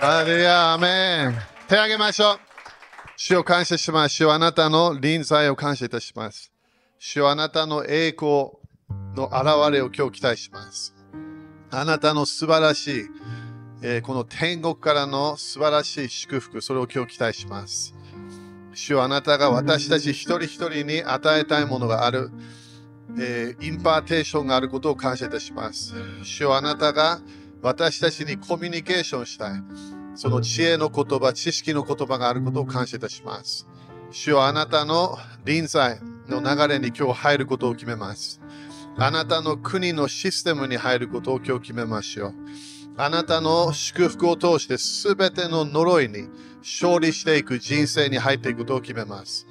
ハレルヤ、アメン。手を挙げましょう。主を感謝します。主はあなたの臨在を感謝いたします。主はあなたの栄光の現れを今日期待します。あなたの素晴らしい、えーこの天国からの素晴らしい祝福、それを今日期待します。主はあなたが私たち一人一人に与えたいものがある、えーインパーテーションがあることを感謝いたします。主はあなたが私たちにコミュニケーションしたい。その知恵の言葉、知識の言葉があることを感謝いたします。主はあなたの臨在の流れに今日入ることを決めます。あなたの国のシステムに入ることを今日決めましょう。あなたの祝福を通して全ての呪いに勝利していく人生に入っていくことを決めます。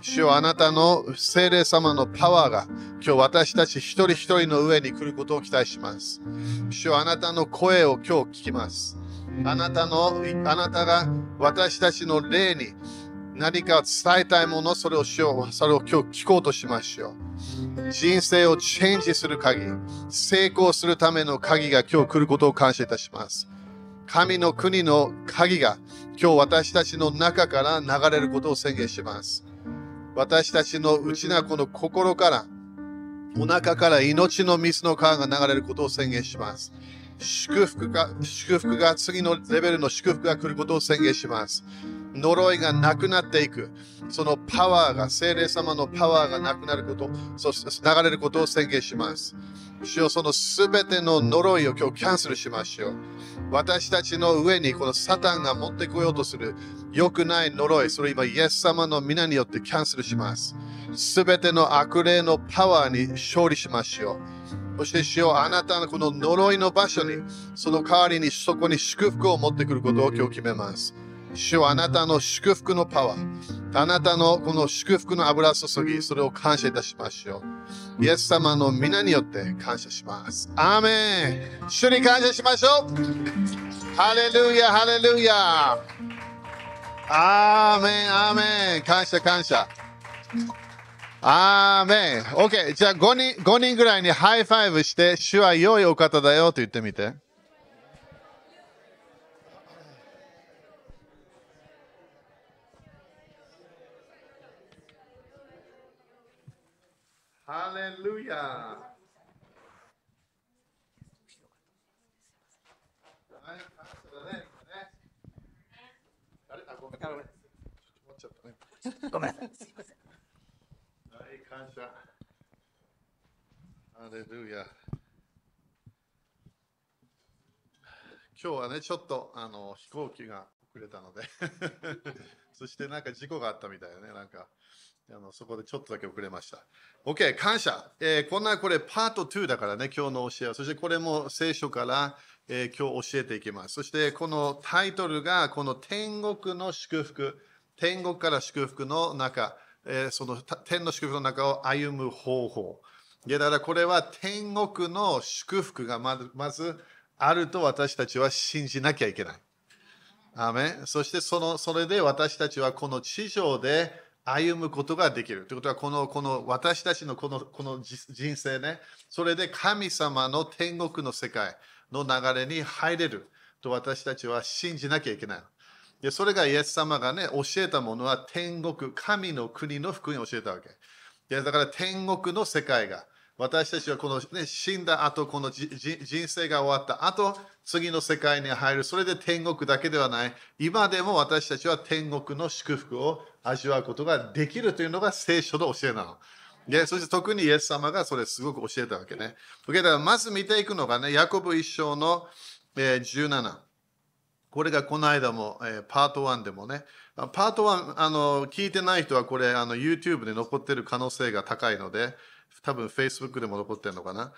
主よあなたの聖霊様のパワーが今日私たち一人一人の上に来ることを期待します。主よあなたの声を今日聞きます。あなたの、あなたが私たちの霊に何か伝えたいもの、それをしよう。それを今日聞こうとしましょう。人生をチェンジする鍵、成功するための鍵が今日来ることを感謝いたします。神の国の鍵が今日私たちの中から流れることを宣言します。私たちの内なこの心から、お腹から命の水の川が流れることを宣言します。祝福が、祝福が、次のレベルの祝福が来ることを宣言します。呪いがなくなっていく。そのパワーが、聖霊様のパワーがなくなること、そして流れることを宣言します。主よそのすべての呪いを今日キャンセルしましょう。私たちの上にこのサタンが持ってこようとする良くない呪い、それ今イエス様の皆によってキャンセルします。すべての悪霊のパワーに勝利しましょう。そして主よあなたのこの呪いの場所に、その代わりにそこに祝福を持ってくることを今日決めます。主よあなたの祝福のパワー、あなたのこの祝福の油注ぎ、それを感謝いたしましょう。イエス様の皆によって感謝します。アーメン主に感謝しましょう。ハレルヤ、ハレルヤ。アーメン、アーメン。感謝、感謝。アーメン。OK。じゃあ5人 ,5 人ぐらいにハイファイブして、主は良いお方だよと言ってみて。ハレルヤ。はい、感謝だね。今ねあれあ、ごめん。ごめん。もうちょっとね。ごめんなさい。すいません。はい、感謝。ハレルヤ。今日はね、ちょっとあの飛行機が遅れたので、そしてなんか事故があったみたいだね、なんか。あのそこでちょっとだけ遅れました。OK、感謝。えーこんなこれパート2だからね、今日の教えは。そしてこれも聖書から、えー今日教えていきます。そしてこのタイトルが、この天国の祝福、天国から祝福の中、えーその天の祝福の中を歩む方法。いやだからこれは天国の祝福がまずまずあると私たちは信じなきゃいけない。アメそしてそのそれで私たちはこの地上で歩むことができる。ということはこのこの私たちのこのこの人生ね、それで神様の天国の世界の流れに入れると私たちは信じなきゃいけない。でそれがイエス様がね、教えたものは天国、神の国の福音を教えたわけ。でだから天国の世界が、私たちはこの、ね、死んだ後、この人生が終わった後、次の世界に入る。それで天国だけではない。今でも私たちは天国の祝福を味わうことができるというのが聖書の教えなの。で、そして特にイエス様がそれすごく教えたわけね。だからまず見ていくのがね、ヤコブ一章の、え17。これがこの間も、えパート1でもね、パート1あの聞いてない人はこれあの YouTube で残ってる可能性が高いので、多分 Facebook でも残ってるのかな。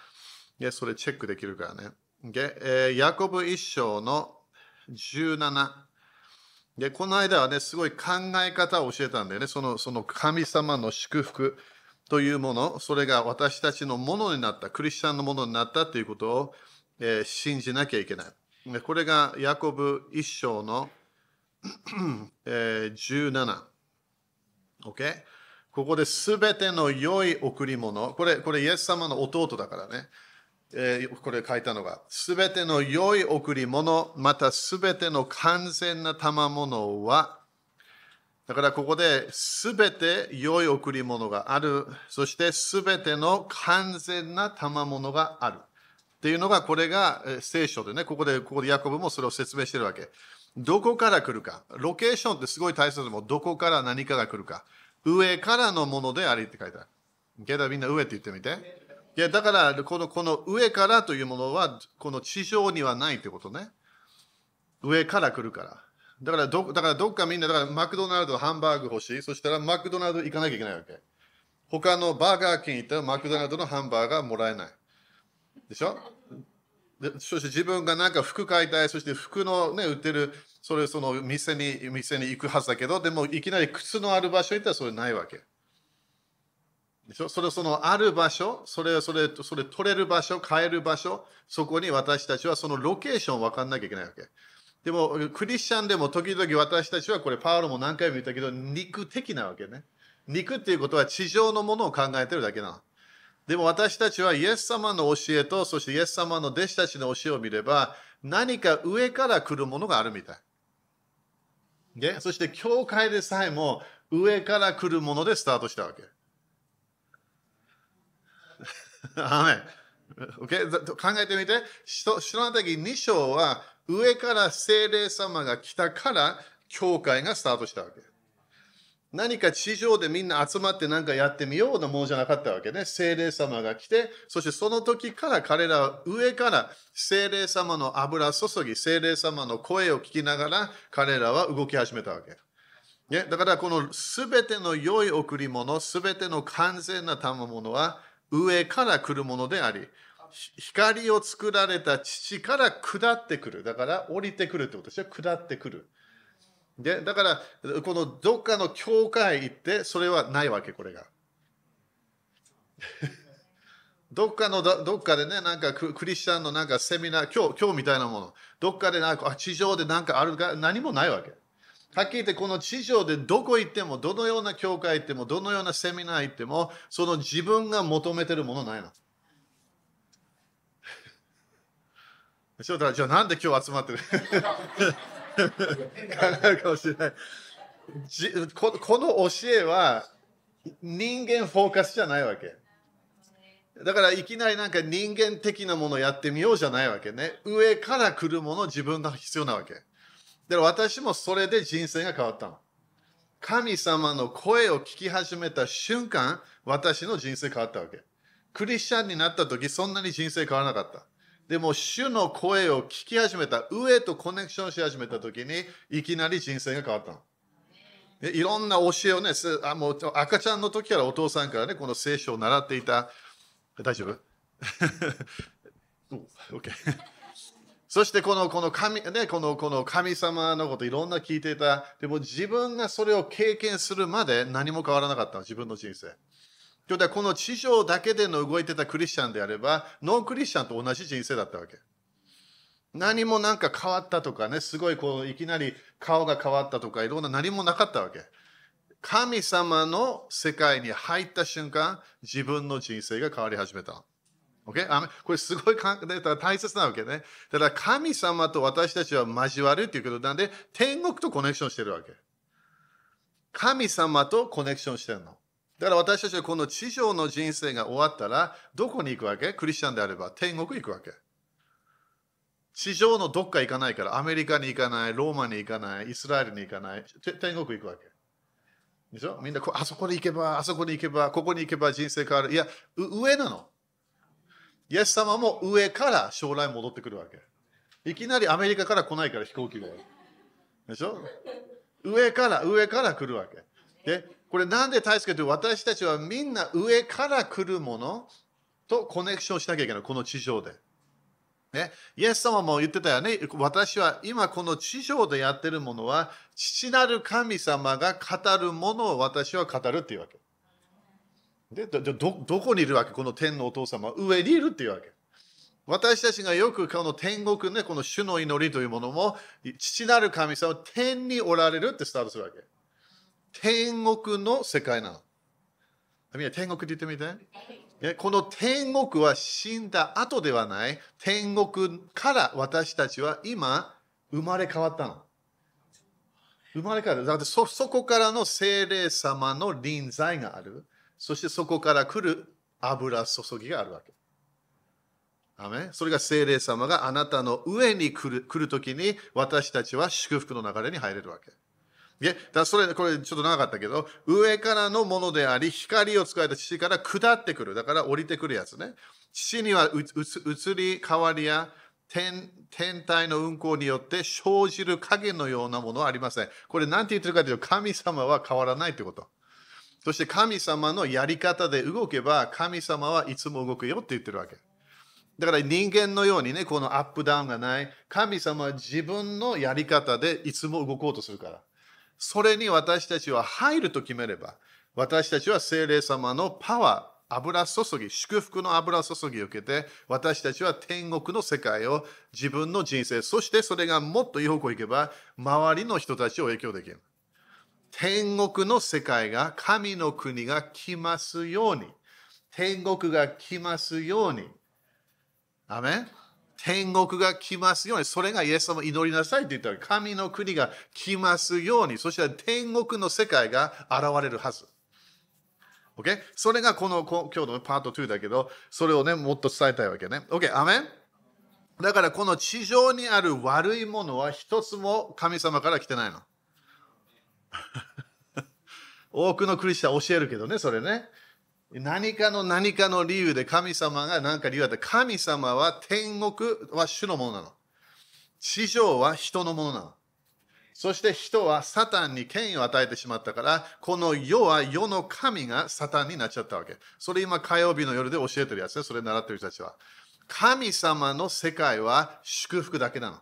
でそれチェックできるからね。でえヤコブ一章の17。で、この間はね、すごい考え方を教えたんだよね。そのその神様の祝福というもの、それが私たちのものになった、クリスチャンのものになったということを、えー信じなきゃいけない。でこれがヤコブ一章の、えー17。OK? ここで全ての良い贈り物、これ、これイエス様の弟だからね。えこれ書いたのが、すべての良い贈り物、またすべての完全な賜物は、だからここですべて良い贈り物がある、そしてすべての完全な賜物がある。っていうのが、これが聖書でね、ここで、ここでヤコブもそれを説明してるわけ。どこから来るか。ロケーションってすごい大切でも、どこから何かが来るか。上からのものでありって書いてある。けどみんな上って言ってみて。いやだからこのこの上からというものはこの地上にはないってことね。上から来るから。だからどだからどっかみんなだからマクドナルドハンバーグ欲しい。そしたらマクドナルド行かなきゃいけないわけ。他のバーガーキン行ったらマクドナルドのハンバーガーもらえない。でしょ？でそして自分がなんか服買いたい、そして服のね、売ってる、それその店に店に行くはずだけど、でもいきなり靴のある場所行ったらそれないわけ。でしょ？それそのある場所、それそれそれ取れる場所、買える場所、そこに私たちはそのロケーション分かんなきゃいけないわけ。でも、クリスチャンでも時々私たちはこれ、パウロも何回も言ったけど、肉的なわけね。肉っていうことは地上のものを考えてるだけなの。でも私たちはイエス様の教えと、そしてイエス様の弟子たちの教えを見れば、何か上から来るものがあるみたい。でそして、教会でさえも上から来るものでスタートしたわけ。アーメン Okay? 考えてみて、人の時2章は上から聖霊様が来たから教会がスタートしたわけ。何か地上でみんな集まって何かやってみようなものじゃなかったわけね。聖霊様が来て、そしてその時から彼らは上から聖霊様の油注ぎ、聖霊様の声を聞きながら彼らは動き始めたわけ。ね、だからこの全ての良い贈り物、全ての完全な賜物は上から来るものであり、光を作られた父から下ってくる。だから降りてくるってことですよ。下ってくる。で、だから、このどっかの教会行って、それはないわけ、これが。どっかのど、っかでね、なんかクリスチャンのなんかセミナー、今日、今日みたいなもの、どっかでなんか、地上でなんかあるか、何もないわけ。はっきり言って、この地上でどこ行っても、どのような教会行っても、どのようなセミナー行っても、その自分が求めてるものないの。ちょっとじゃあなんで今日集まってる？考えるかもしれないじこ。この教えは人間フォーカスじゃないわけ。だからいきなりなんか人間的なものやってみようじゃないわけね。上から来るもの自分が必要なわけ。で私もそれで人生が変わったの。神様の声を聞き始めた瞬間、私の人生変わったわけ。クリスチャンになった時、そんなに人生変わらなかった。でも、主の声を聞き始めた、上とコネクションし始めた時に、いきなり人生が変わったの。でいろんな教えをね、あもう赤ちゃんの時からお父さんからね、この聖書を習っていた。大丈夫 ?OK。そしてこのこの神,、ね、このこの神様のこといろんな聞いていた。でも自分がそれを経験するまで何も変わらなかった自分の人生。ということはこの地上だけでの動いてたクリスチャンであれば、ノンクリスチャンと同じ人生だったわけ。何もなんか変わったとかね、すごいこういきなり顔が変わったとか、いろんな何もなかったわけ。神様の世界に入った瞬間、自分の人生が変わり始めた。Okay? これすごい大切なわけね。だから神様と私たちは交わるっていうことなんで、天国とコネクションしてるわけ。神様とコネクションしてるの。だから私たちはこの地上の人生が終わったら、どこに行くわけ？クリスチャンであれば天国行くわけ。地上のどっか行かないから、アメリカに行かない、ローマに行かない、イスラエルに行かない、天国行くわけ。でしょ？みんなあそこに行けば、あそこに行けば、ここに行けば人生変わる。いや、上なの。イエス様も上から将来戻ってくるわけ。いきなりアメリカから来ないから飛行機が。でしょ？上から、上から来るわけ。で、これなんで大切かというと、私たちはみんな上から来るもの？とコネクションしなきゃいけない、この地上で。ね、イエス様も言ってたよね。私は今この地上でやってるものは、父なる神様が語るものを私は語るっていうわけ。でどどどこにいるわけ？この天のお父様上にいるっていうわけ。私たちがよくこの天国ね、この主の祈りというものも、父なる神様天におられるってスタートするわけ。天国の世界なの。みんな天国って言ってみて。この天国は死んだ後ではない。天国から私たちは今生まれ変わったの。生まれ変わる。だってそそこからの精霊様の臨在がある。そしてそこから来る油注ぎがあるわけ。アメそれが精霊様があなたの上に来る来るときに私たちは祝福の流れに入れるわけ。でだそれ、これちょっと長かったけど、上からのものであり、光を使えた父から下ってくる。だから降りてくるやつね。父には移り変わりや天天体の運行によって生じる影のようなものはありません。これ何て言ってるかというと、神様は変わらないということ。そして神様のやり方で動けば、神様はいつも動くよって言ってるわけ。だから人間のようにね、このアップダウンがない。神様は自分のやり方でいつも動こうとするから。それに私たちは入ると決めれば、私たちは聖霊様のパワー、油注ぎ、祝福の油注ぎを受けて、私たちは天国の世界を自分の人生、そしてそれがもっといい方向に行けば、周りの人たちを影響できる。天国の世界が、神の国が来ますように、天国が来ますように。アメン？天国が来ますように、それがイエス様を祈りなさいって言ったら、神の国が来ますように、そして天国の世界が現れるはず。OK? それがこの今日のパート2だけど、それをね、もっと伝えたいわけね。OK? アメン？だからこの地上にある悪いものは一つも神様から来てないの。多くのクリスチャン教えるけどね、それね。何かの何かの理由で神様が何か理由だって神様は天国は主のものなの。地上は人のものなの。そして人はサタンに権威を与えてしまったから、この世は世の神がサタンになっちゃったわけ。それ今火曜日の夜で教えてるやつね。それ習ってる人たちは。神様の世界は祝福だけなの。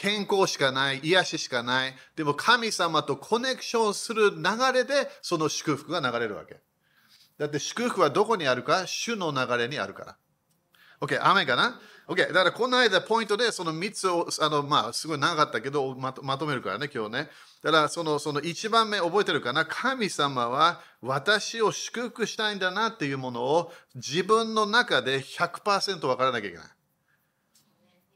健康しかない、癒ししかない。でも神様とコネクションする流れでその祝福が流れるわけ。だって祝福はどこにあるか？主の流れにあるから。OK、雨かな ?OK、だからこの間ポイントでその3つを、あのまあ、すごい長かったけどまとまとめるからね、今日ね。だからそのその1番目覚えてるかな？神様は私を祝福したいんだなっていうものを自分の中で100%分からなきゃいけない。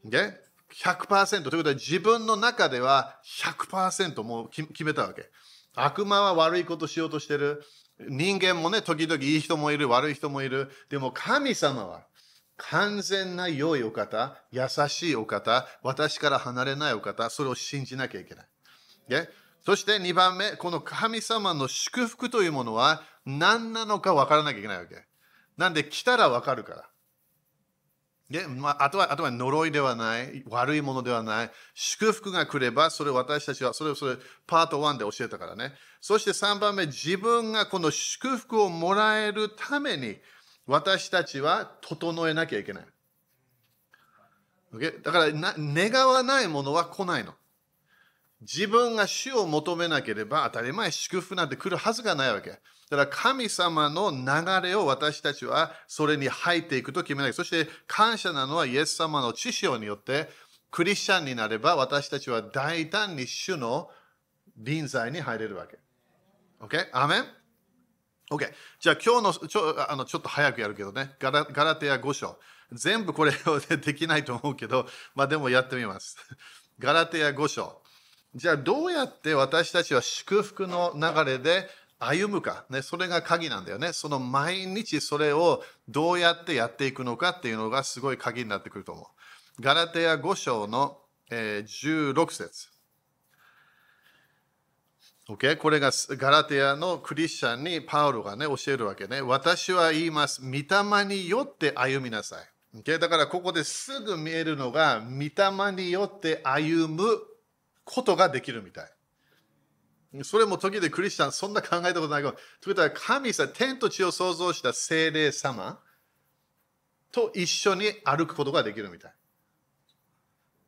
OK? 100%ということは自分の中では100%もう決めたわけ。悪魔は悪いことしようとしてる。人間もね、時々いい人もいる、悪い人もいる。でも神様は完全な良いお方、優しいお方、私から離れないお方、それを信じなきゃいけない。でそして2番目、この神様の祝福というものは何なのか分からなきゃいけないわけ。なんで来たら分かるから。でまあ、あとはあとは呪いではない、悪いものではない、祝福が来れば、それ私たちはそれをそれパート1で教えたからね。そして3番目、自分がこの祝福をもらえるために、私たちは整えなきゃいけない。だからな願わないものは来ないの。自分が主を求めなければ当たり前祝福なんて来るはずがないわけ。だから神様の流れを私たちはそれに入っていくと決めない。そして感謝なのはイエス様の知識によってクリスチャンになれば私たちは大胆に主の臨在に入れるわけ。OK? アメン ?OK？じゃあ今日のちょあのちょっと早くやるけどね。ガラガラテヤ5章。全部これをできないと思うけど、まあでもやってみます。ガラテヤ5章。じゃあどうやって私たちは祝福の流れで歩むか、ね、それが鍵なんだよね。その毎日それをどうやってやっていくのかっていうのがすごい鍵になってくると思う。ガラテヤ5章の、えー、16節。OK? これがガラテヤのクリスチャンにパウロがね教えるわけね。私は言います。御霊によって歩みなさい。OK? だからここですぐ見えるのが御霊によって歩むことができるみたい。それも時でクリスチャン、そんな考えたことないけど、ということは神様、天と地を創造した精霊様と一緒に歩くことができるみたい。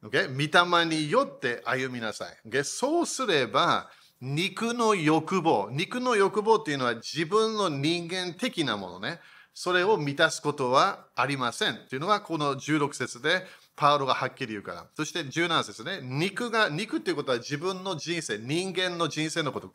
Okay? 御霊によって歩みなさい。Okay? そうすれば、肉の欲望、肉の欲望っていうのは自分の人間的なものね。それを満たすことはありません。というのがこの16節でパウロがはっきり言うから。そして17節ね。肉が、肉っていうことは自分の人生、人間の人生のこと考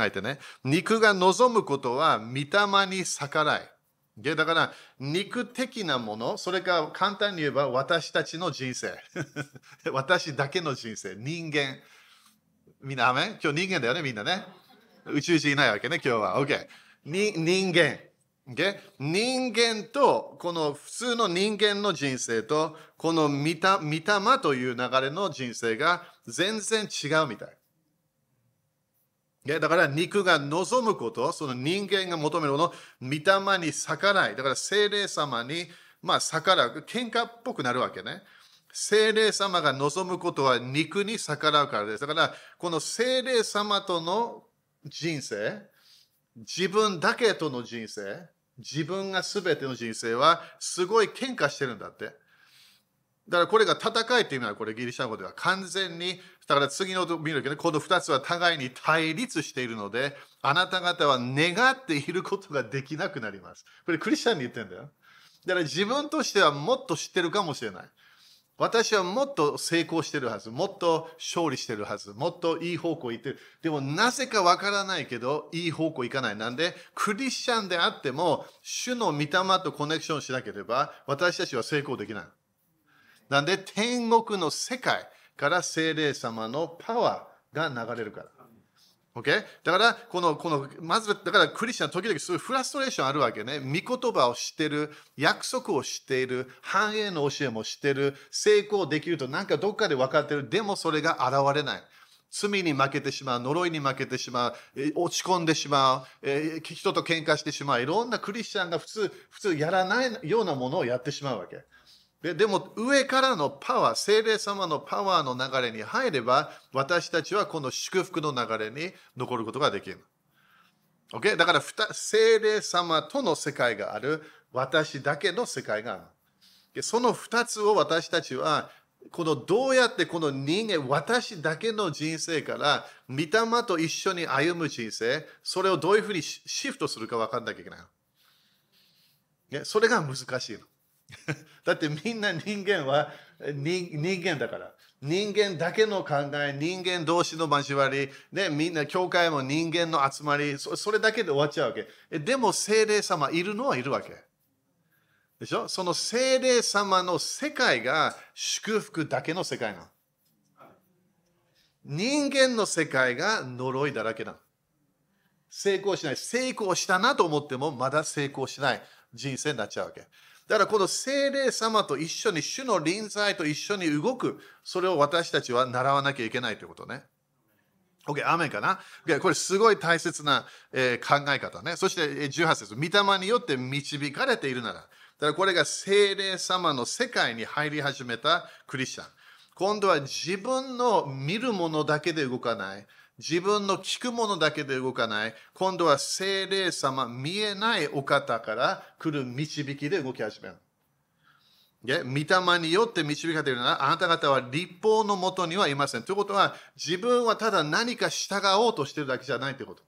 えてね。肉が望むことは御霊に逆らい。だから肉的なもの、それか簡単に言えば私たちの人生。私だけの人生。人間。みんな、アメ今日人間だよね、みんなね。宇宙人いないわけね、今日は。OK。に人間。Okay? 人間と、この普通の人間の人生と、この見た御霊という流れの人生が全然違うみたい。だから肉が望むこと、その人間が求めるもの、御霊に逆らい。だから精霊様に、まあ逆らう。喧嘩っぽくなるわけね。精霊様が望むことは肉に逆らうからです。だから、この精霊様との人生、自分だけとの人生、自分が全ての人生はすごい喧嘩してるんだって。だからこれが戦いっていうのはこれギリシャ語では完全に、だから次の見るけど、この2つは互いに対立しているので、あなた方は願っていることができなくなります。これクリスチャンに言ってるんだよ。だから自分としてはもっと知ってるかもしれない。私はもっと成功してるはず。もっと勝利してるはず。もっといい方向行ってる。でもなぜかわからないけど、いい方向行かない。なんで、クリスチャンであっても、主の御霊とコネクションしなければ、私たちは成功できない。なんで、天国の世界から精霊様のパワーが流れるから。Okay? だから、この、この、まず、だからクリスチャン、時々そういフラストレーションあるわけね。御言葉を知ってる、約束を知っている、繁栄の教えも知ってる、成功できるとなんかどっかで分かってる。でもそれが現れない。罪に負けてしまう、呪いに負けてしまう、落ち込んでしまう、え人と喧嘩してしまう、いろんなクリスチャンが普通、普通やらないようなものをやってしまうわけ。ででも上からのパワー、精霊様のパワーの流れに入れば、私たちはこの祝福の流れに残ることができる。Okay? だから精霊様との世界がある、私だけの世界がある。でその2つを私たちは、このどうやってこの人間、私だけの人生から、御霊と一緒に歩む人生、それをどういうふうにシフトするか分かんなきゃいけない。それが難しいの。だってみんな人間は人間だから。人間だけの考え、人間同士の交わり、ね、みんな教会も人間の集まりそ、それだけで終わっちゃうわけ。でも精霊様いるのはいるわけ。でしょ？その精霊様の世界が祝福だけの世界なの。人間の世界が呪いだらけなの。成功しない。成功したなと思ってもまだ成功しない人生になっちゃうわけ。だからこの精霊様と一緒に、主の臨在と一緒に動く、それを私たちは習わなきゃいけないということね。OK、アメンかな、okay、これすごい大切な、えー、考え方ね。そして18節、御霊によって導かれているなら、だからこれが精霊様の世界に入り始めたクリスチャン。今度は自分の見るものだけで動かない。自分の聞くものだけで動かない。今度は精霊様、見えないお方から来る導きで動き始める。で御霊によって導かれているなら、あなた方は立法のもとにはいません。ということは、自分はただ何か従おうとしてるだけじゃないということ。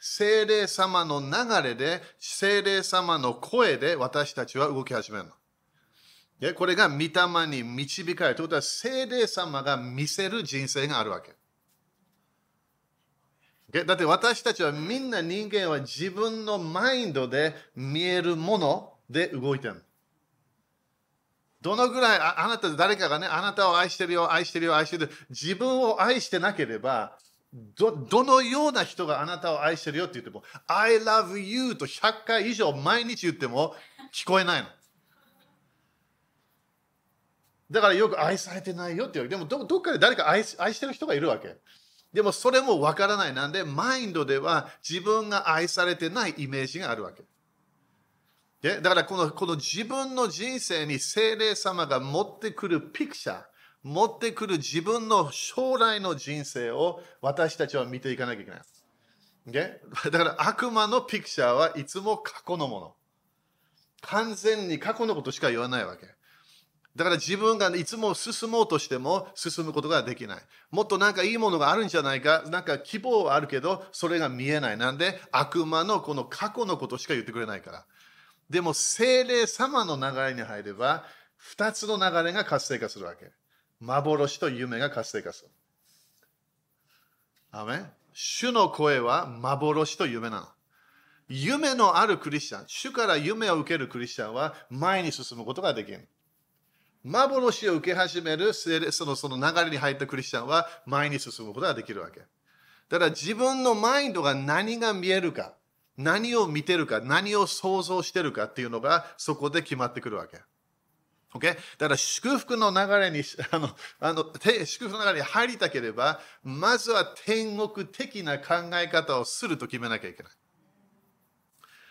精霊様の流れで、精霊様の声で私たちは動き始めるの。これが御霊に導かれる。ということは、精霊様が見せる人生があるわけ。だって私たちはみんな人間は自分のマインドで見えるもので動いてる。どのぐらいあなた誰かがね、あなたを愛してるよ、愛してるよ、愛してる。自分を愛してなければ、どどのような人があなたを愛してるよって言っても、I love you と100回以上毎日言っても聞こえないの。だからよく愛されてないよって言う。でもどどっかで誰か愛愛してる人がいるわけ。でもそれもわからない。なんで、マインドでは自分が愛されてないイメージがあるわけ。でだからこのこの自分の人生に精霊様が持ってくるピクチャー、持ってくる自分の将来の人生を私たちは見ていかなきゃいけない。だから悪魔のピクチャーはいつも過去のもの。完全に過去のことしか言わないわけ。だから自分がいつも進もうとしても進むことができない。もっとなんかいいものがあるんじゃないか、なんか希望はあるけど、それが見えない。なんで悪魔のこの過去のことしか言ってくれないから。でも精霊様の流れに入れば、二つの流れが活性化するわけ。幻と夢が活性化する。アメ主の声は幻と夢なの。夢のあるクリスチャン、主から夢を受けるクリスチャンは前に進むことができる。幻を受け始めるそのその流れに入ったクリスチャンは前に進むことができるわけ。だから自分のマインドが何が見えるか、何を見てるか、何を想像してるかっていうのがそこで決まってくるわけ。Okay? だから祝福の流れに あのあの祝福の流れに入りたければ、まずは天国的な考え方をすると決めなきゃいけない。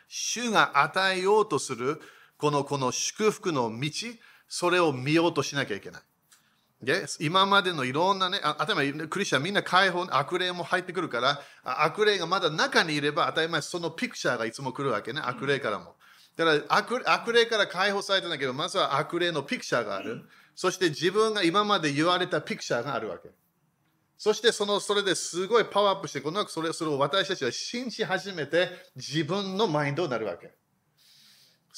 主が与えようとするこのこの祝福の道、それを見ようとしなきゃいけない。今までのいろんなね、あ当たり前、クリスチャンみんな解放、悪霊も入ってくるから、悪霊がまだ中にいれば当たり前、そのピクチャーがいつも来るわけね、悪霊からも。だから悪悪霊から解放されたんだけど、まずは悪霊のピクチャーがある。そして自分が今まで言われたピクチャーがあるわけ。そしてそのそれですごいパワーアップして、このそれそれを私たちは信じ始めて自分のマインドになるわけ。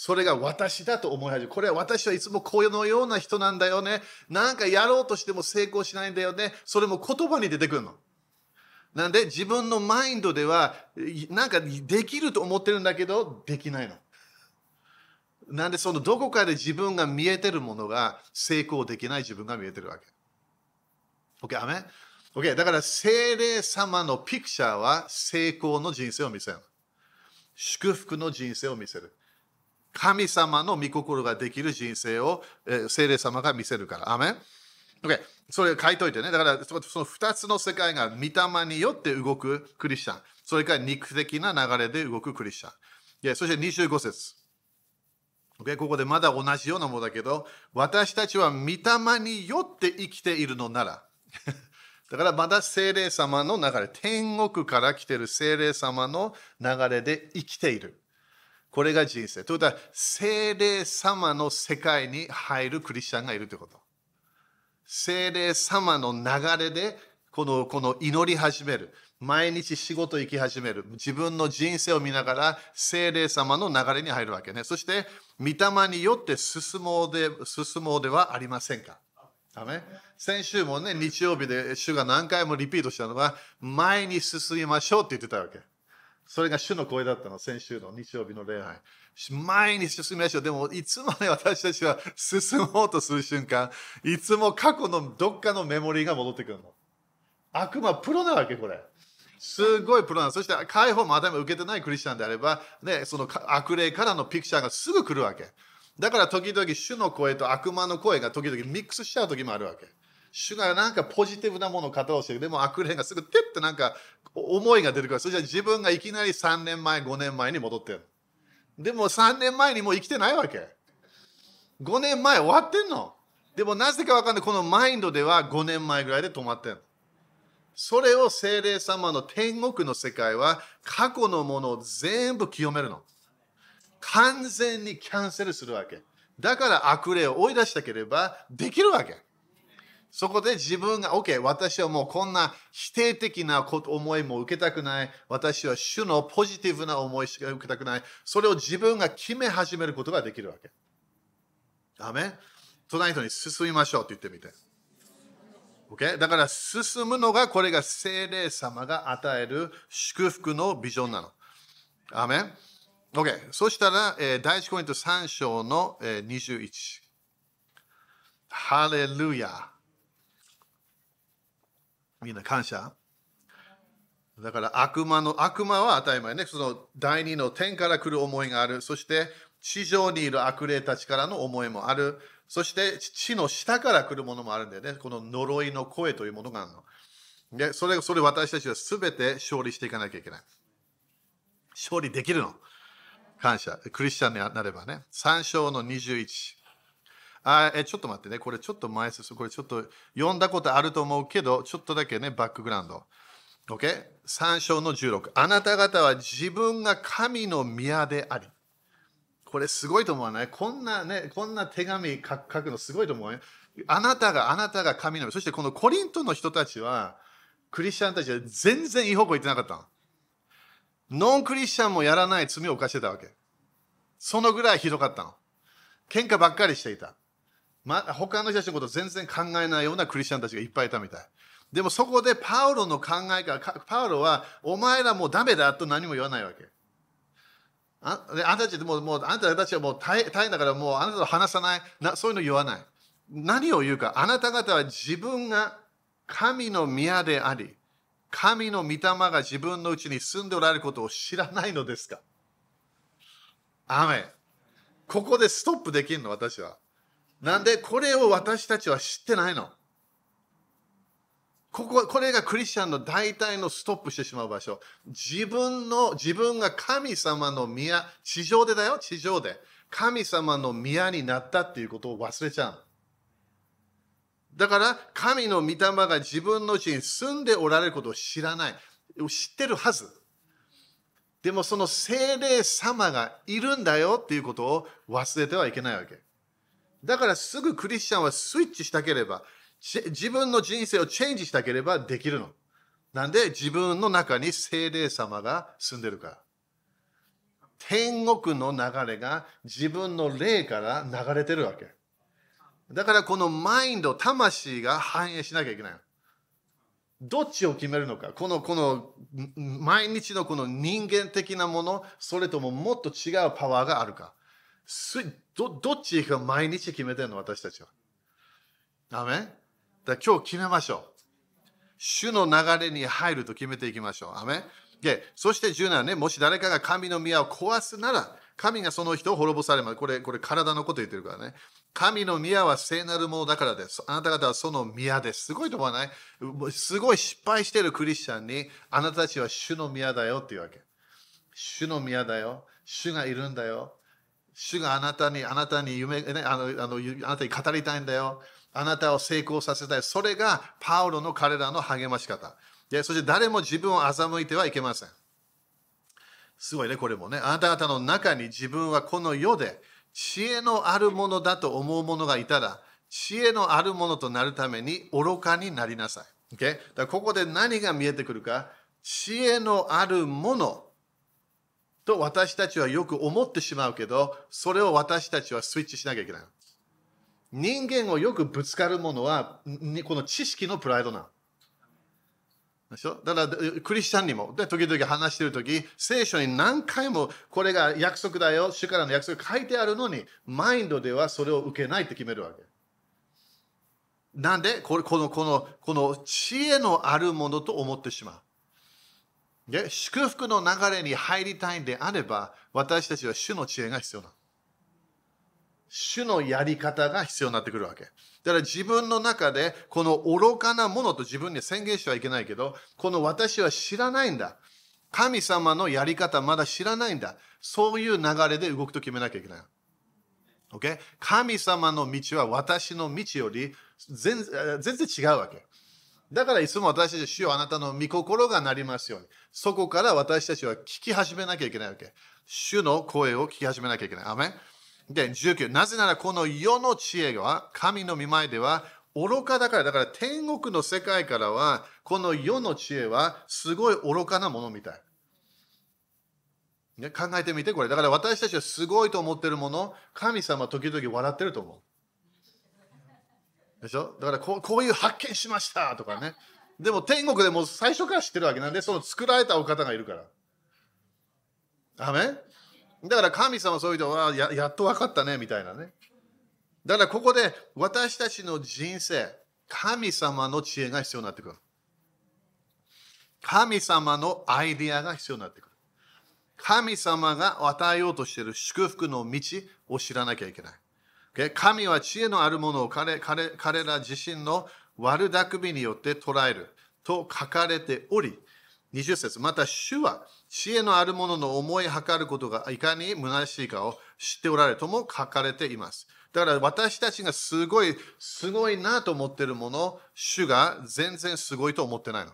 それが私だと思い始める。これは私はいつもこのような人なんだよね。なんかやろうとしても成功しないんだよね。それも言葉に出てくるの。なんで自分のマインドではなんかできると思ってるんだけどできないの。なんでそのどこかで自分が見えてるものが成功できない自分が見えてるわけ。OK? アメ ?OK? だから精霊様のピクチャーは成功の人生を見せる。祝福の人生を見せる。神様の御心ができる人生を、え、聖霊様が見せるから。アメン ?OK。それ書いといてね。だからその2つの世界が御霊によって動くクリスチャン。それから肉的な流れで動くクリスチャン。そして25節。Okay? ここでまだ同じようなものだけど、私たちは御霊によって生きているのなら。だからまだ精霊様の流れ、天国から来ている精霊様の流れで生きている。これが人生。ということは、精霊様の世界に入るクリスチャンがいるということ。精霊様の流れでこのこの祈り始める。毎日仕事行き始める。自分の人生を見ながら精霊様の流れに入るわけね。そして、御霊によって進もうで進もうではありませんか。先週もね、日曜日で主が何回もリピートしたのは、前に進みましょうって言ってたわけ。それが主の声だったの、先週の日曜日の礼拝。前に進みましょう。でも、いつもね、私たちは進もうとする瞬間、いつも過去のどっかのメモリーが戻ってくるの。悪魔プロなわけ、これ。すごいプロなそして解放も頭受けてないクリスチャンであれば、ね、その悪霊からのピクチャーがすぐ来るわけ。だから時々主の声と悪魔の声が時々ミックスしちゃう時もあるわけ。主がなんかポジティブなものを語ろうしてる。でも悪霊がすぐテッてなんか思いが出てくる。そして自分がいきなり3年前、5年前に戻ってる。でも3年前にもう生きてないわけ。5年前終わってんの。でもなぜかわかんない。このマインドでは5年前ぐらいで止まってんの。それを精霊様の天国の世界は過去のものを全部清めるの。完全にキャンセルするわけ。だから悪霊を追い出したければできるわけ。そこで自分が、OK、私はもうこんな否定的な思いも受けたくない。私は主のポジティブな思いしか受けたくない。それを自分が決め始めることができるわけ。ダメ？隣人に進みましょうって言ってみて。Okay? だから進むのがこれが精霊様が与える祝福のビジョンなの。アメ？ン ?OK？そしたら、えー、第1コイント3章の、えー、21。ハレルヤ。みんな感謝だから悪魔の悪魔は当たり前ね。その第二の天から来る思いがある。そして地上にいる悪霊たちからの思いもある。そして地の下から来るものもあるんだよね。この呪いの声というものがあるの。でそれそれ私たちは全て勝利していかなきゃいけない。勝利できるの。感謝。クリスチャンになればね。3章の21。あえちょっと待ってね。これちょっと前す。これちょっと読んだことあると思うけど、ちょっとだけね、バックグラウンド。OK?3 章の16。あなた方は自分が神の宮であり。これすごいと思わない？こんなね、こんな手紙書くのすごいと思うよ。あなたが、あなたが神の宮。そしてこのコリントの人たちは、クリスチャンたちは全然いい方向行ってなかったの。ノンクリスチャンもやらない罪を犯してたわけ。そのぐらいひどかったの。喧嘩ばっかりしていた。ま、他の人たちのこと全然考えないようなクリスチャンたちがいっぱいいたみたい。でもそこでパウロの考えが、パウロはお前らもうダメだと何も言わないわけ。あであなたたちもうもうあなたたちはもう大大変だからもうあなたと話さない。なそういうの言わない。何を言うかあなた方は自分が神の宮であり神の御霊が自分のうちに住んでおられることを知らないのですか？アメここでストップできるの私は。なんでこれを私たちは知ってないの？ここ、これがクリスチャンの大体のストップしてしまう場所。自分の、自分が神様の宮、地上でだよ、地上で。神様の宮になったっていうことを忘れちゃう。だから、神の御霊が自分のうちに住んでおられることを知らない。知ってるはず。でもその精霊様がいるんだよっていうことを忘れてはいけないわけ。だからすぐクリスチャンはスイッチしたければ、自分の人生をチェンジしたければできるの。なんで自分の中に精霊様が住んでるから。天国の流れが自分の霊から流れてるわけ。だからこのマインド、魂が反映しなきゃいけない。どっちを決めるのか。この、この、毎日のこの人間的なもの、それとももっと違うパワーがあるか。どどっちが毎日決めてるの私たちは？アメだ今日決めましょう。主の流れに入ると決めていきましょう。アメでそして17ね、もし誰かが神の宮を壊すなら、神がその人を滅ぼされます。これ、これ体のこと言ってるからね。神の宮は聖なるものだからです。あなた方はその宮です。すごいと思わない？すごい失敗してるクリスチャンに、あなたたちは主の宮だよっていうわけ。主の宮だよ。主がいるんだよ。主があなたに、あなたに夢、ね、あのあのあなたに語りたいんだよ。あなたを成功させたい。それがパウロの彼らの励まし方。でそして誰も自分を欺いてはいけません。すごいね、これもね。あなた方の中に自分はこの世で知恵のあるものだと思う者がいたら、知恵のあるものとなるために愚かになりなさい。Okay? だここで何が見えてくるか、知恵のあるものと私たちはよく思ってしまうけど、それを私たちはスイッチしなきゃいけない。人間をよくぶつかるものは、この知識のプライドなの。でしょ？だから、クリスチャンにも、で、時々話してるとき、聖書に何回もこれが約束だよ、主からの約束書いてあるのに、マインドではそれを受けないって決めるわけ。なんで？これこのこのこの知恵のあるものと思ってしまう。で祝福の流れに入りたいんであれば、私たちは主の知恵が必要な。主のやり方が必要になってくるわけ。だから自分の中でこの愚かなものと自分に宣言してはいけないけど、この私は知らないんだ。神様のやり方まだ知らないんだ。そういう流れで動くと決めなきゃいけない。Okay? 神様の道は私の道より全然違うわけ。だからいつも私たち主よあなたの御心がなりますように。そこから私たちは聞き始めなきゃいけないわけ。主の声を聞き始めなきゃいけない。アメンで、19。なぜならこの世の知恵は、神の御前では愚かだから、だから天国の世界からは、この世の知恵はすごい愚かなものみたい。ね、考えてみて、これ。だから私たちはすごいと思ってるもの、神様時々笑ってると思う。でしょ？だからこうこういう発見しましたとかね。でも天国でも最初から知ってるわけなんで、その作られたお方がいるから。アメだから神様そういう人はややっと分かったねみたいなね。だからここで私たちの人生、神様の知恵が必要になってくる。神様のアイディアが必要になってくる。神様が与えようとしている祝福の道を知らなきゃいけない。神は知恵のあるものを彼彼彼ら自身の悪巧みによって捉えると書かれており、20節また主は知恵のあるものの思い計ることがいかに虚しいかを知っておられるとも書かれています。だから私たちがすごい、すごいなと思っているもの、主が全然すごいと思ってないの。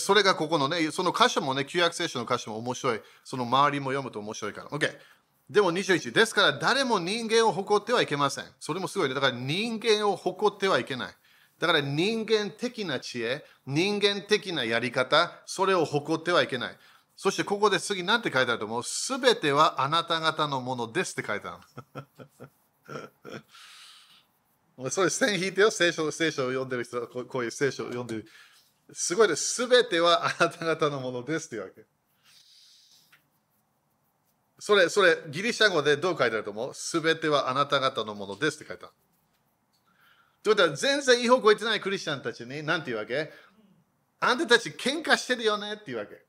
それがここのね、その箇所もね、旧約聖書の箇所も面白い。その周りも読むと面白いから。OK。でも21。ですから誰も人間を誇ってはいけません。それもすごいね。だから人間を誇ってはいけない。だから人間的な知恵、人間的なやり方、それを誇ってはいけない。そしてここで次何て書いてあると思う？すべてはあなた方のものですって書いてある。それ線引いてよ、聖書聖書を読んでる人こういう聖書を読んでる。すごいです。すべてはあなた方のものですっていうわけ。それ、それ、ギリシャ語でどう書いてあると思う？すべてはあなた方のものですって書いてある。ということは、全然違法こいてないクリスチャンたちに、なんて言うわけ？あんたたち喧嘩してるよねって言うわけ。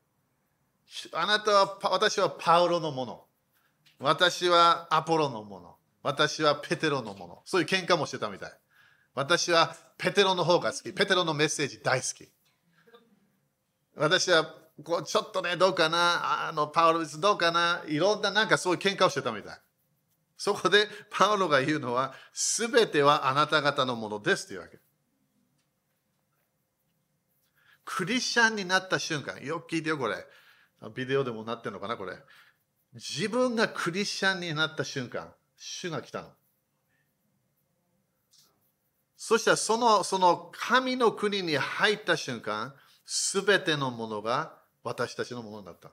あなたは、私はパウロのもの。私はアポロのもの。私はペテロのもの。そういう喧嘩もしてたみたい。私はペテロの方が好き。ペテロのメッセージ大好き。私はこうちょっとね、どうかな、あのパウロどうかな、いろんななんかそういう喧嘩をしてたみたい。そこでパウロが言うのは、すべてはあなた方のものですというわけ。クリスチャンになった瞬間、よく聞いてよ、これ。ビデオでもなってるのかな、これ。自分がクリスチャンになった瞬間、主が来たの。そしたらそのその神の国に入った瞬間、すべてのものが私たちのものになった。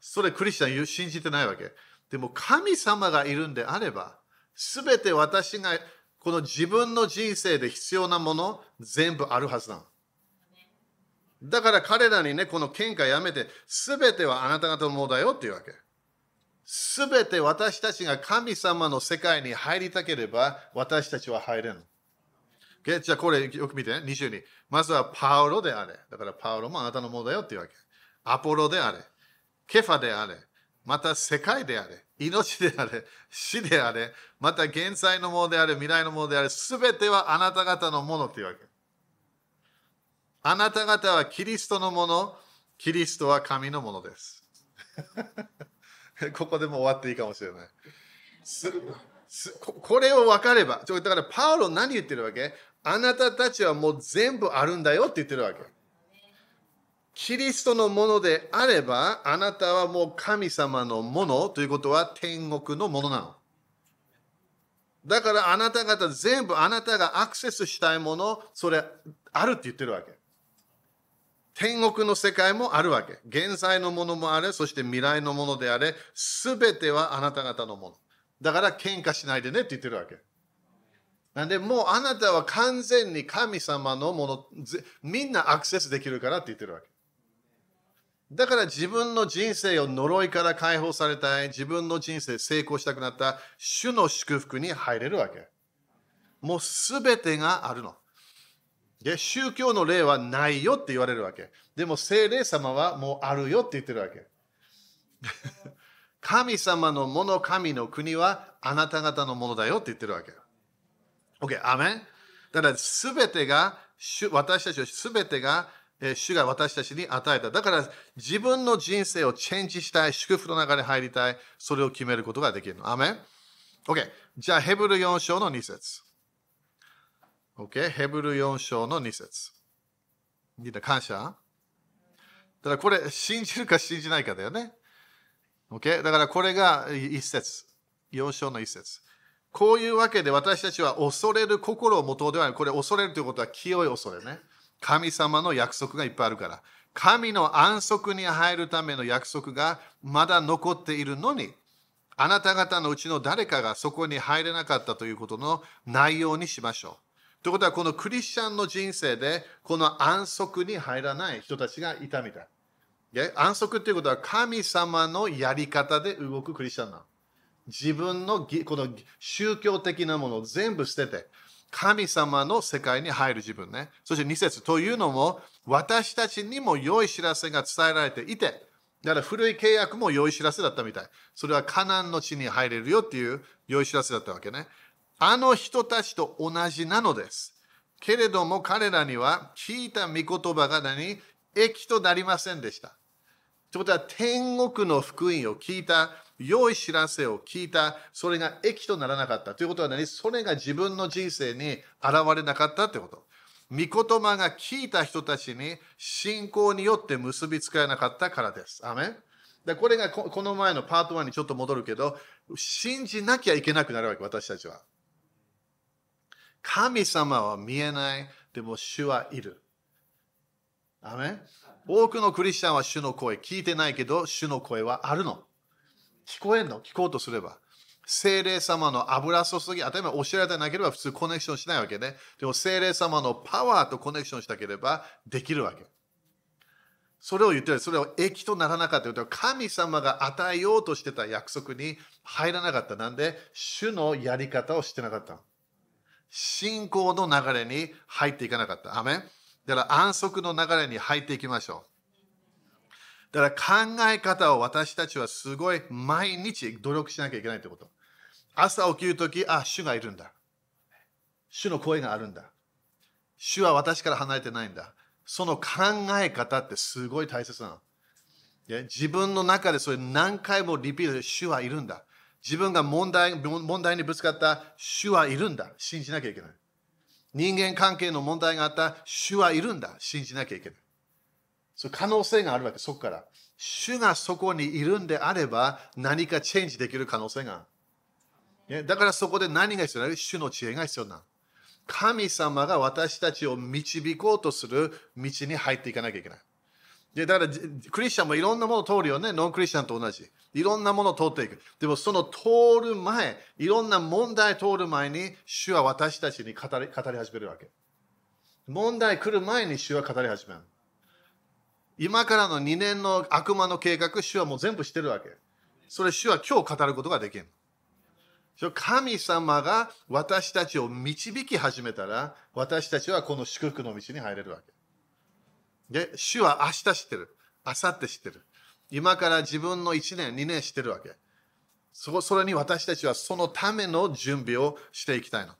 それクリスチャン信じてないわけ。でも神様がいるんであれば、すべて私がこの自分の人生で必要なもの全部あるはずなの。だから彼らにね、この喧嘩やめて、すべてはあなた方のものだよっていうわけ。すべて私たちが神様の世界に入りたければ、私たちは入れん。じゃあこれよく見てね、22。まずはパウロであれ。だからパウロもあなたのものだよっていうわけ。アポロであれ。ケファであれ。また世界であれ。命であれ。死であれ。また現在のものであれ。未来のものであれ。すべてはあなた方のものっていうわけ。あなた方はキリストのもの。キリストは神のものです。ここでも終わっていいかもしれない。これを分かれば、だからパウロ何言ってるわけ？あなたたちはもう全部あるんだよって言ってるわけ。キリストのものであれば、あなたはもう神様のものということは天国のものなの。だからあなた方全部あなたがアクセスしたいもの、それあるって言ってるわけ。天国の世界もあるわけ。現在のものもある、そして未来のものであれ、すべてはあなた方のもの。だから喧嘩しないでねって言ってるわけ。なんで、もうあなたは完全に神様のもの、みんなアクセスできるからって言ってるわけ。だから自分の人生を呪いから解放されたい、自分の人生成功したくなった主の祝福に入れるわけ。もうすべてがあるの。で、宗教の例はないよって言われるわけ。でも聖霊様はもうあるよって言ってるわけ。神様のもの、神の国はあなた方のものだよって言ってるわけ。OK、アメンだからすべてが、私たちはすべてが、主が私たちに与えた。だから自分の人生をチェンジしたい、祝福の中に入りたい、それを決めることができるの。アメン ?OK。じゃあ、ヘブル4章の2節。OK。ヘブル4章の2節。みんな感謝？だからこれ、信じるか信じないかだよね。OK? だからこれが一節。4章の一節。こういうわけで私たちは恐れる心を持とうではない。これ恐れるということは清い恐れね。神様の約束がいっぱいあるから。神の安息に入るための約束がまだ残っているのに、あなた方のうちの誰かがそこに入れなかったということの内容にしましょう。ということは、このクリスチャンの人生で、この安息に入らない人たちがいたみたい。安息っていうことは神様のやり方で動くクリスチャンなの。自分のこの宗教的なものを全部捨てて、神様の世界に入る自分ね。そして2節というのも、私たちにも良い知らせが伝えられていて、だから古い契約も良い知らせだったみたい。それはカナンの地に入れるよっていう良い知らせだったわけね。あの人たちと同じなのです。けれども彼らには聞いた御言葉が何？益となりませんでした。ということは、天国の福音を聞いた、良い知らせを聞いた、それが益とならなかった。ということは何？それが自分の人生に現れなかったってこと。御言葉が聞いた人たちに信仰によって結びつかなかったからです。アメでこれがこの前のパート1にちょっと戻るけど、信じなきゃいけなくなるわけ、私たちは。神様は見えない、でも主はいる。アメ多くのクリスチャンは主の声聞いてないけど、主の声はあるの。聞こえんの？聞こうとすれば。精霊様の油注ぎ、当たり前教えられてなければ普通コネクションしないわけで、でも精霊様のパワーとコネクションしたければできるわけ。それを言ってる、それを益とならなかったと神様が与えようとしてた約束に入らなかった。なんで、主のやり方をしてなかった。信仰の流れに入っていかなかった。アメンだから安息の流れに入っていきましょう。だから考え方を私たちはすごい毎日努力しなきゃいけないってこと。朝起きるとき、あ、主がいるんだ。主の声があるんだ。主は私から離れてないんだ。その考え方ってすごい大切なの。自分の中でそれ何回もリピートで主はいるんだ。自分が問題問題にぶつかった主はいるんだ。信じなきゃいけない。人間関係の問題があった主はいるんだ。信じなきゃいけない。そう可能性があるわけ、そこから。主がそこにいるんであれば何かチェンジできる可能性がある。だからそこで何が必要なの？主の知恵が必要なの。神様が私たちを導こうとする道に入っていかなきゃいけない。でだからクリスチャンもいろんなもの通るよね。ノンクリスチャンと同じ。いろんなものを通っていく。でもその通る前、いろんな問題通る前に、主は私たちに語り語り始めるわけ。問題来る前に主は語り始める。今からの2年の悪魔の計画、主はもう全部してるわけ。それ主は今日語ることができる。神様が私たちを導き始めたら、私たちはこの祝福の道に入れるわけ。で、主は明日知ってる。明後日知ってる。今から自分の1年、2年知ってるわけ。そそれに私たちはそのための準備をしていきたいの。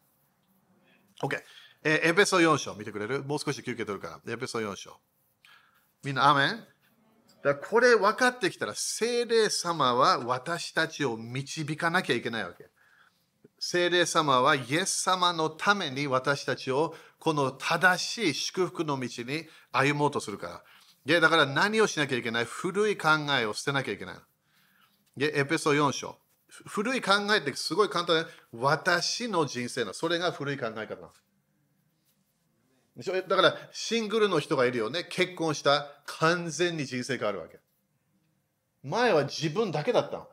OK。えエペソ4章見てくれる？もう少し休憩取るから。エペソ4章。みんな、アメン？だこれ分かってきたら、聖霊様は私たちを導かなきゃいけないわけ。聖霊様はイエス様のために私たちをこの正しい祝福の道に歩もうとするから。だから何をしなきゃいけない？古い考えを捨てなきゃいけない。エペソ4章。古い考えってすごい簡単で、私の人生の、それが古い考え方。だからシングルの人がいるよね。結婚した完全に人生変わるわけ。前は自分だけだった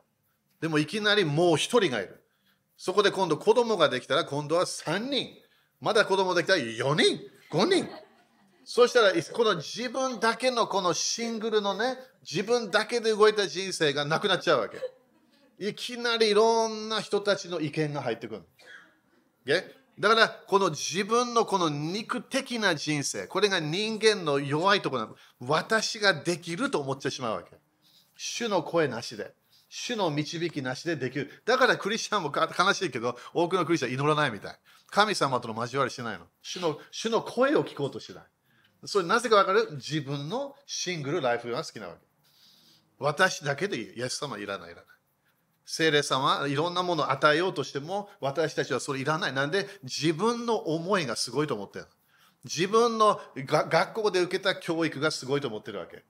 でもいきなりもう一人がいる。そこで今度子供ができたら今度は3人。まだ子供できたら4人、5人。そしたらこの自分だけのこのシングルのね、自分だけで動いた人生がなくなっちゃうわけ。いきなりいろんな人たちの意見が入ってくる。だからこの自分のこの肉的な人生、これが人間の弱いところなの。私ができると思ってしまうわけ。主の声なしで。主の導きなしでできる。だからクリスチャンも悲しいけど、多くのクリスチャン祈らないみたい。神様との交わりしないの。主の主の声を聞こうとしない。それなぜかわかる？自分のシングルライフが好きなわけ。私だけでいい。イエス様いらない、いらない。聖霊様いろんなものを与えようとしても、私たちはそれいらない。なんで、自分の思いがすごいと思ってる。自分の学校で受けた教育がすごいと思ってるわけ。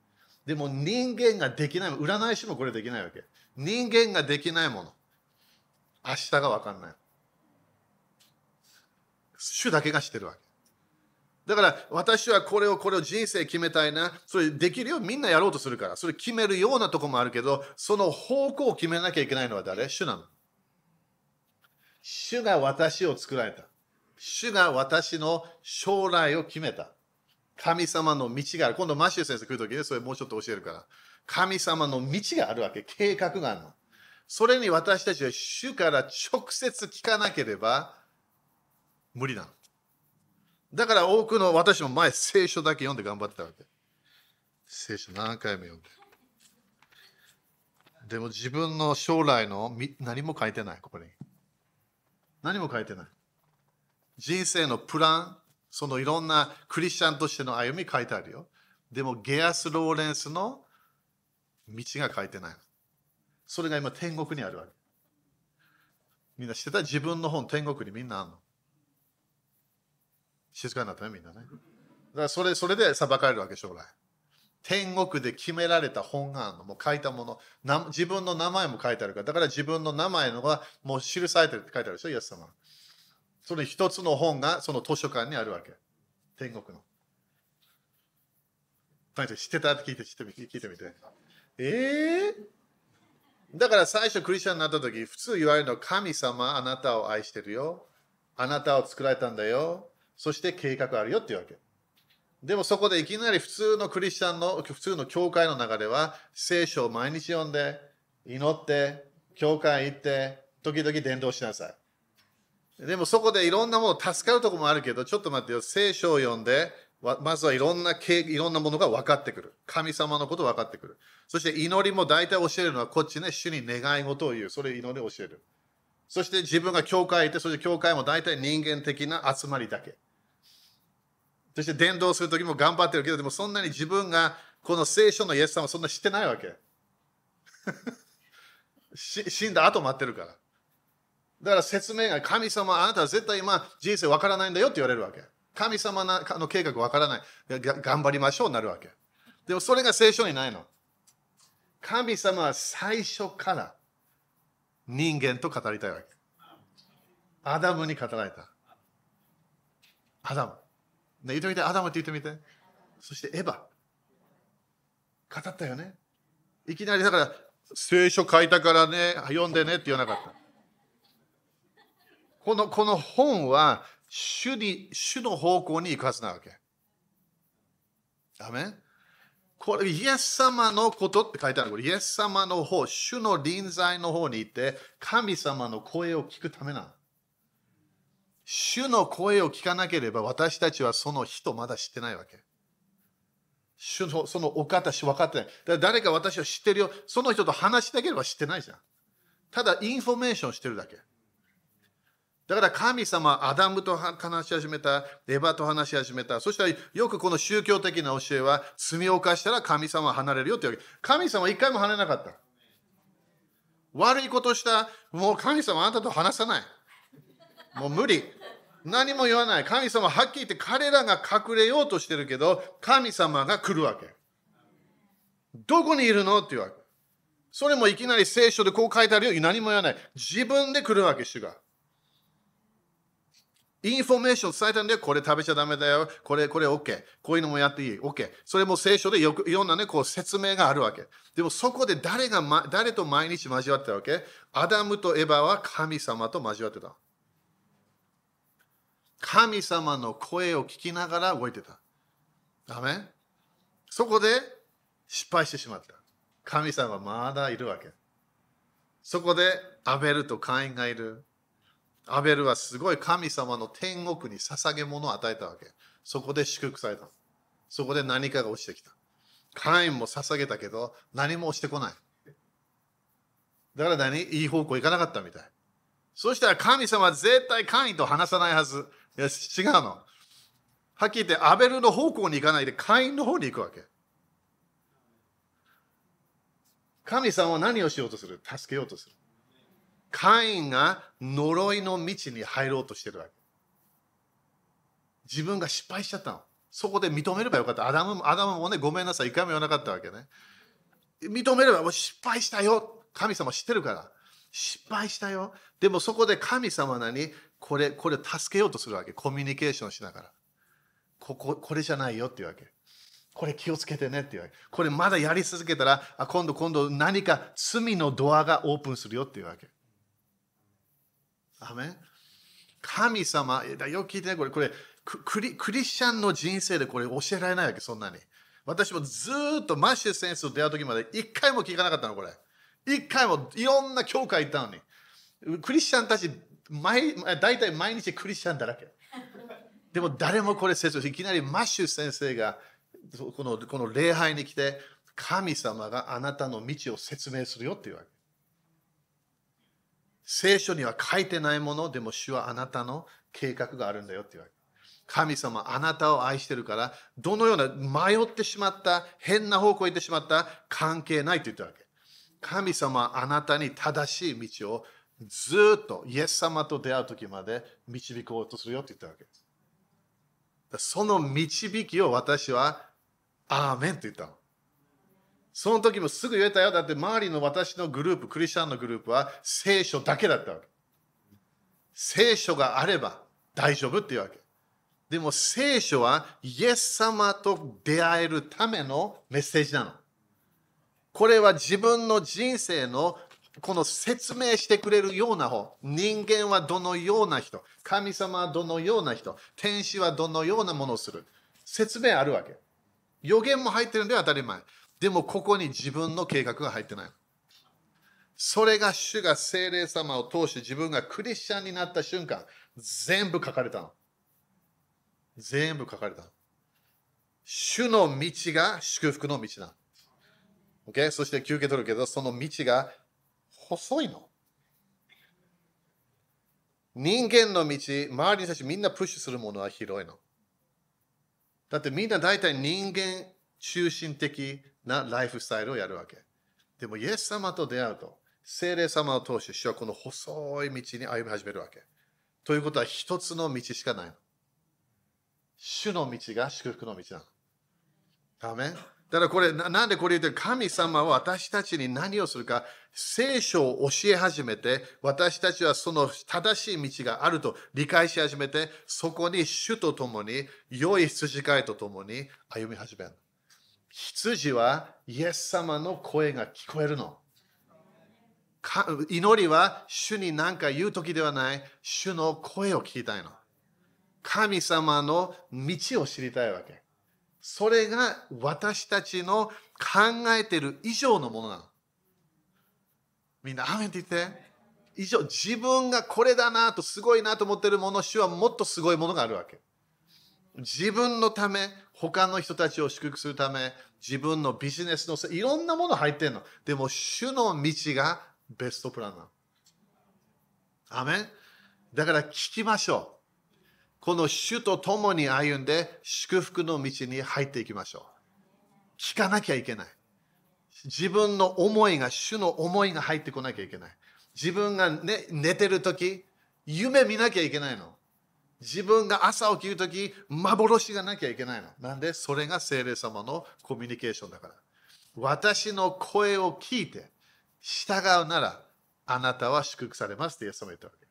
でも人間ができない、占い師もこれできないわけ。人間ができないもの。明日が分かんない。主だけが知ってるわけ。だから私はこれをこれを人生決めたいな。それできるよ。みんなやろうとするから。それ決めるようなとこもあるけど、その方向を決めなきゃいけないのは誰？主なの。主が私を作られた。主が私の将来を決めた。神様の道がある。今度マシュ先生来るときにそれもうちょっと教えるから。神様の道があるわけ。計画があるの。それに私たちは主から直接聞かなければ無理なの。だから多くの私も前聖書だけ読んで頑張ってたわけ。聖書何回も読んで。でも自分の将来の何も書いてない、ここに。何も書いてない。人生のプラン、そのいろんなクリスチャンとしての歩み書いてあるよ。でもゲアス・ローレンスの道が書いてない。それが今天国にあるわけ。みんな知ってた？自分の本天国にみんなあるの？静かになったね、みんなね。だからそれそれで裁かれるわけ、将来。天国で決められた本があるの。もう書いたもの。自分の名前も書いてあるから。だから自分の名前のがもう記されてるって書いてあるでしょ、イエス様。その一つの本がその図書館にあるわけ。天国の。知ってた？って聞いて、聞いてみて。ええー、だから最初クリスチャンになった時、普通言われるのは神様あなたを愛してるよ。あなたを作られたんだよ。そして計画あるよっていうわけ。でもそこでいきなり普通のクリスチャンの、普通の教会の中では、聖書を毎日読んで、祈って、教会行って、時々伝道しなさい。でもそこでいろんなもの助かるところもあるけど、ちょっと待ってよ、聖書を読んで、まずはいろんないろんなものが分かってくる。神様のこと分かってくる。そして祈りも大体教えるのはこっちね、主に願い事を言う。それ祈りを教える。そして自分が教会行って、そして教会も大体人間的な集まりだけ。そして伝道するときも頑張ってるけど、でもそんなに自分がこの聖書のイエス様はそんな知ってないわけ。死んだ後待ってるから。だから説明が神様、あなたは絶対今人生わからないんだよって言われるわけ。神様の計画わからない。頑張りましょうなるわけ。でもそれが聖書にないの。神様は最初から人間と語りたいわけ。アダムに語られた。アダム。言ってみて、アダムって言ってみて。そしてエヴァ。語ったよね。いきなりだから、聖書書いたからね、読んでねって言わなかった。このこの本は主に、主の方向に行くはずなわけ。ダメこれ、イエス様のことって書いてある。これ、イエス様の方、主の臨在の方に行って、神様の声を聞くためなの。主の声を聞かなければ私たちはその人まだ知ってないわけ。主のそのお方し、分かってない。だ誰か私は知ってるよ。その人と話したければ知ってないじゃん。ただインフォメーションしてるだけ。だから神様、アダムと話し始めた、エヴァと話し始めた。そしたらよくこの宗教的な教えは、罪を犯したら神様は離れるよってわけ。神様は一回も離れなかった。悪いことした、もう神様あなたと話さない。もう無理。何も言わない。神様はっきり言って彼らが隠れようとしてるけど、神様が来るわけ。どこにいるのって言うわけ。それもいきなり聖書でこう書いてあるよ。何も言わない。自分で来るわけ、主が。インフォメーション伝えたんで、これ食べちゃダメだよ。これ、これ OK。こういうのもやっていい。OK。それも聖書でよくいろんなね、こう説明があるわけ。でもそこで誰が、ま、誰と毎日交わってたわけ？アダムとエヴァは神様と交わってた。神様の声を聞きながら動いてた。ダメそこで失敗してしまった。神様はまだいるわけ。そこでアベルとカインがいる。アベルはすごい神様の天国に捧げ物を与えたわけ。そこで祝福された。そこで何かが落ちてきた。カインも捧げたけど何も落ちてこない。だから何？いい方向行かなかったみたい。そしたら神様は絶対カインと話さないはず。いや、違うの。はっきり言って、アベルの方向に行かないで、会員の方に行くわけ。神様は何をしようとする？助けようとする。会員が呪いの道に入ろうとしてるわけ。自分が失敗しちゃったの。そこで認めればよかった。アダムアダムもね、ごめんなさい、一回も言わなかったわけね。認めれば、もう失敗したよ。神様知ってるから。失敗したよ。でもそこで神様何これ、これを助けようとするわけ。コミュニケーションしながら。ここ、これじゃないよっていうわけ。これ気をつけてねっていうわけ。これまだやり続けたら、あ今度今度何か罪のドアがオープンするよっていうわけ。アメ神様、よく聞いてね、これ、これクリクリスチャンの人生でこれ教えられないわけ、そんなに。私もずっとマッシュ先生と出会う時まで一回も聞かなかったの、これ。一回もいろんな教会行ったのに。クリスチャンたち毎大体毎日クリスチャンだらけ。でも誰もこれ説明いきなりマッシュ先生がこのこの礼拝に来て神様があなたの道を説明するよっていうわけ。聖書には書いてないものでも主はあなたの計画があるんだよっていうわけ。神様あなたを愛してるからどのような迷ってしまった変な方向に行ってしまった関係ないと言ったわけ。神様あなたに正しい道をずっとイエス様と出会う時まで導こうとするよって言ったわけです。その導きを私はアーメンと言ったの。その時もすぐ言えたよ。だって周りの私のグループ、クリスチャンのグループは聖書だけだったわけ。聖書があれば大丈夫っていうわけ。でも聖書はイエス様と出会えるためのメッセージなの。これは自分の人生のこの説明してくれるような方、人間はどのような人、神様はどのような人、天使はどのようなものをする。説明あるわけ。予言も入ってるんで当たり前。でもここに自分の計画が入ってない。それが主が精霊様を通して自分がクリスチャンになった瞬間、全部書かれたの。全部書かれたの。主の道が祝福の道なの。Okay? そして休憩取るけど、その道が細いの？人間の道、周りの人たちみんなプッシュするものは広いの。だってみんな大体人間中心的なライフスタイルをやるわけ。でも、イエス様と出会うと、精霊様を通して主はこの細い道に歩み始めるわけ。ということは一つの道しかないの。主の道が祝福の道なの。アメンだからこれ、なんでこれ言って神様は私たちに何をするか、聖書を教え始めて、私たちはその正しい道があると理解し始めて、そこに主と共に、良い羊飼いと共に歩み始める。羊はイエス様の声が聞こえるの。祈りは主に何か言う時ではない、主の声を聞きたいの。神様の道を知りたいわけ。それが私たちの考えてる以上のものなの。みんな、アメンって言って。以上、自分がこれだなとすごいなと思ってるもの、主はもっとすごいものがあるわけ。自分のため、他の人たちを祝福するため、自分のビジネスのいろんなもの入ってるの。でも、主の道がベストプランなの。アメンだから聞きましょう。この主と共に歩んで祝福の道に入っていきましょう。聞かなきゃいけない。自分の思いが、主の思いが入ってこなきゃいけない。自分が、ね、寝てるとき、夢見なきゃいけないの。自分が朝起きるとき、幻がなきゃいけないの。なんで？それが精霊様のコミュニケーションだから。私の声を聞いて従うなら、あなたは祝福されますってイエス様言ったわけ。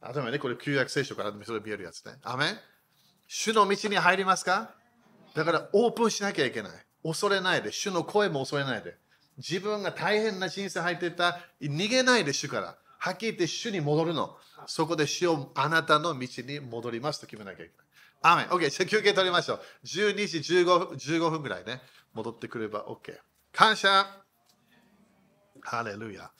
あとはね、これ旧約聖書からそれ見えるやつね。アメン？主の道に入りますか？だからオープンしなきゃいけない。恐れないで。主の声も恐れないで。自分が大変な人生入ってた逃げないで主から。はっきり言って主に戻るの。そこで主をあなたの道に戻りますと決めなきゃいけない。アメン。OK。じゃ休憩取りましょう。12時 15, 15分ぐらいね。戻ってくれば OK。感謝。ハレルヤ。